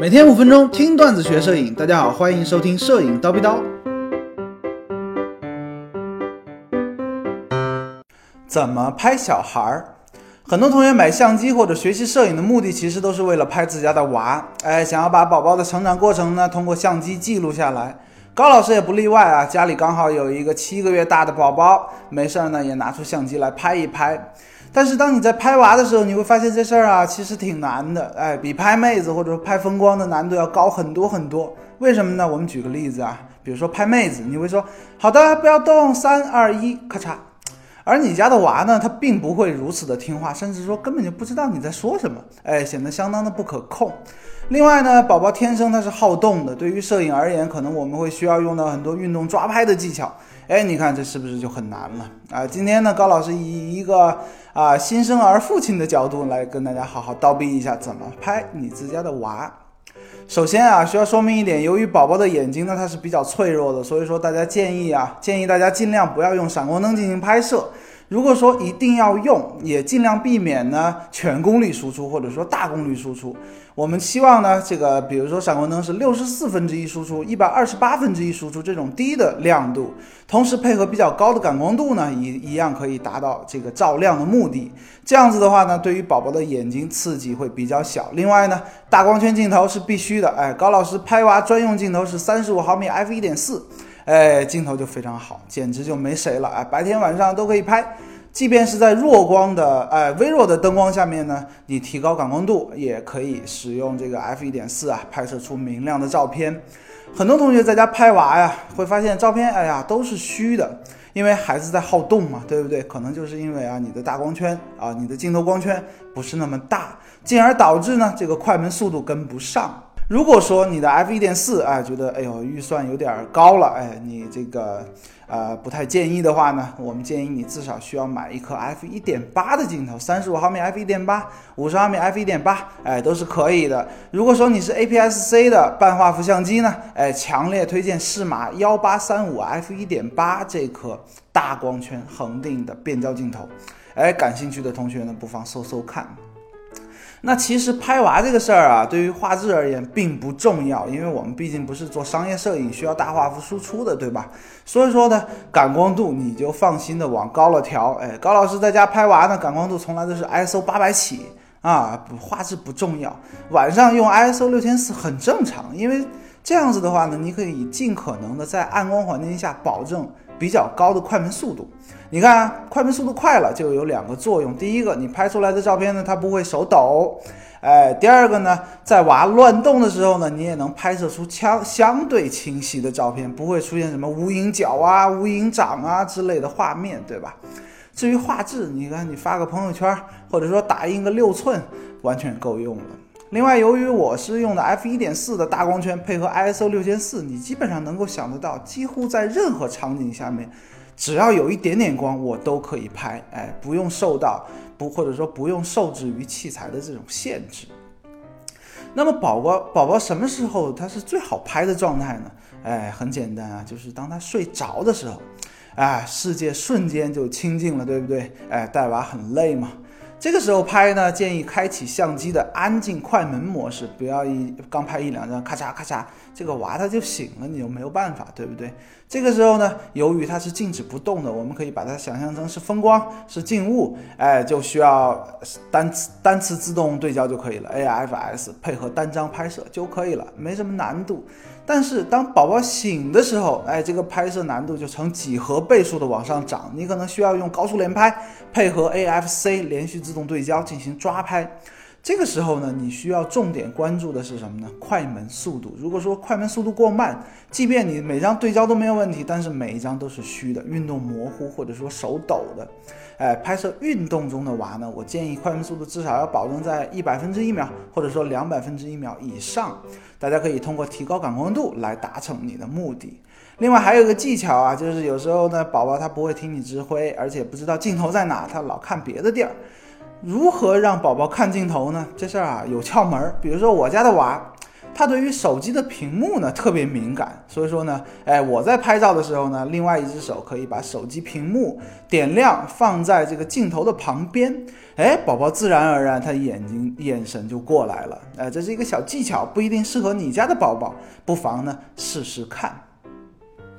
每天五分钟听段子学摄影，大家好，欢迎收听摄影叨逼叨。怎么拍小孩儿？很多同学买相机或者学习摄影的目的，其实都是为了拍自家的娃，哎，想要把宝宝的成长过程呢，通过相机记录下来。高老师也不例外啊，家里刚好有一个七个月大的宝宝，没事儿呢也拿出相机来拍一拍。但是当你在拍娃的时候，你会发现这事儿啊，其实挺难的，哎，比拍妹子或者拍风光的难度要高很多很多。为什么呢？我们举个例子啊，比如说拍妹子，你会说好的，不要动，三二一，咔嚓。而你家的娃呢，他并不会如此的听话，甚至说根本就不知道你在说什么，哎，显得相当的不可控。另外呢，宝宝天生他是好动的，对于摄影而言，可能我们会需要用到很多运动抓拍的技巧，哎，你看这是不是就很难了啊？今天呢，高老师以一个啊新生儿父亲的角度来跟大家好好叨逼一下，怎么拍你自家的娃。首先啊，需要说明一点，由于宝宝的眼睛呢，它是比较脆弱的，所以说大家建议啊，建议大家尽量不要用闪光灯进行拍摄。如果说一定要用，也尽量避免呢全功率输出或者说大功率输出。我们希望呢，这个比如说闪光灯是六十四分之一输出，一百二十八分之一输出这种低的亮度，同时配合比较高的感光度呢，一一样可以达到这个照亮的目的。这样子的话呢，对于宝宝的眼睛刺激会比较小。另外呢，大光圈镜头是必须的。哎，高老师拍娃专用镜头是三十五毫米 f 一点四。哎，镜头就非常好，简直就没谁了哎，白天晚上都可以拍，即便是在弱光的哎微弱的灯光下面呢，你提高感光度也可以使用这个 f 一点四啊，拍摄出明亮的照片。很多同学在家拍娃呀，会发现照片哎呀都是虚的，因为孩子在好动嘛，对不对？可能就是因为啊你的大光圈啊，你的镜头光圈不是那么大，进而导致呢这个快门速度跟不上。如果说你的 f 一点四，哎，觉得哎呦预算有点高了，哎，你这个呃不太建议的话呢，我们建议你至少需要买一颗 f 一点八的镜头，三十五毫米 f 一点八，五十毫米 f 一点八，哎，都是可以的。如果说你是 APS-C 的半画幅相机呢，哎，强烈推荐适马幺八三五 f 一点八这颗大光圈恒定的变焦镜头，哎，感兴趣的同学呢，不妨搜搜看。那其实拍娃这个事儿啊，对于画质而言并不重要，因为我们毕竟不是做商业摄影，需要大画幅输出的，对吧？所以说呢，感光度你就放心的往高了调。哎，高老师在家拍娃呢，感光度从来都是 ISO 八百起啊，画质不重要。晚上用 ISO 六千四很正常，因为这样子的话呢，你可以尽可能的在暗光环境下保证。比较高的快门速度，你看快门速度快了就有两个作用。第一个，你拍出来的照片呢，它不会手抖，哎。第二个呢，在娃乱动的时候呢，你也能拍摄出相相对清晰的照片，不会出现什么无影脚啊、无影掌啊之类的画面，对吧？至于画质，你看你发个朋友圈，或者说打印个六寸，完全够用了。另外，由于我是用的 f 一点四的大光圈，配合 ISO 六千四，你基本上能够想得到，几乎在任何场景下面，只要有一点点光，我都可以拍，哎，不用受到不或者说不用受制于器材的这种限制。那么，宝宝宝宝什么时候他是最好拍的状态呢？哎，很简单啊，就是当他睡着的时候，哎，世界瞬间就清静了，对不对？哎，带娃很累嘛。这个时候拍呢，建议开启相机的安静快门模式，不要一刚拍一两张，咔嚓咔嚓，这个娃他就醒了，你就没有办法，对不对？这个时候呢，由于它是静止不动的，我们可以把它想象成是风光，是静物，哎，就需要单单次自动对焦就可以了，AFS 配合单张拍摄就可以了，没什么难度。但是当宝宝醒的时候，哎，这个拍摄难度就成几何倍数的往上涨。你可能需要用高速连拍，配合 AFC 连续自动对焦进行抓拍。这个时候呢，你需要重点关注的是什么呢？快门速度。如果说快门速度过慢，即便你每张对焦都没有问题，但是每一张都是虚的，运动模糊或者说手抖的。哎，拍摄运动中的娃呢，我建议快门速度至少要保证在一百分之一秒，或者说两百分之一秒以上。大家可以通过提高感光度来达成你的目的。另外还有一个技巧啊，就是有时候呢，宝宝他不会听你指挥，而且不知道镜头在哪，他老看别的地儿。如何让宝宝看镜头呢？这事儿啊有窍门儿。比如说我家的娃，他对于手机的屏幕呢特别敏感，所以说呢，哎，我在拍照的时候呢，另外一只手可以把手机屏幕点亮，放在这个镜头的旁边，哎，宝宝自然而然他眼睛眼神就过来了，哎，这是一个小技巧，不一定适合你家的宝宝，不妨呢试试看。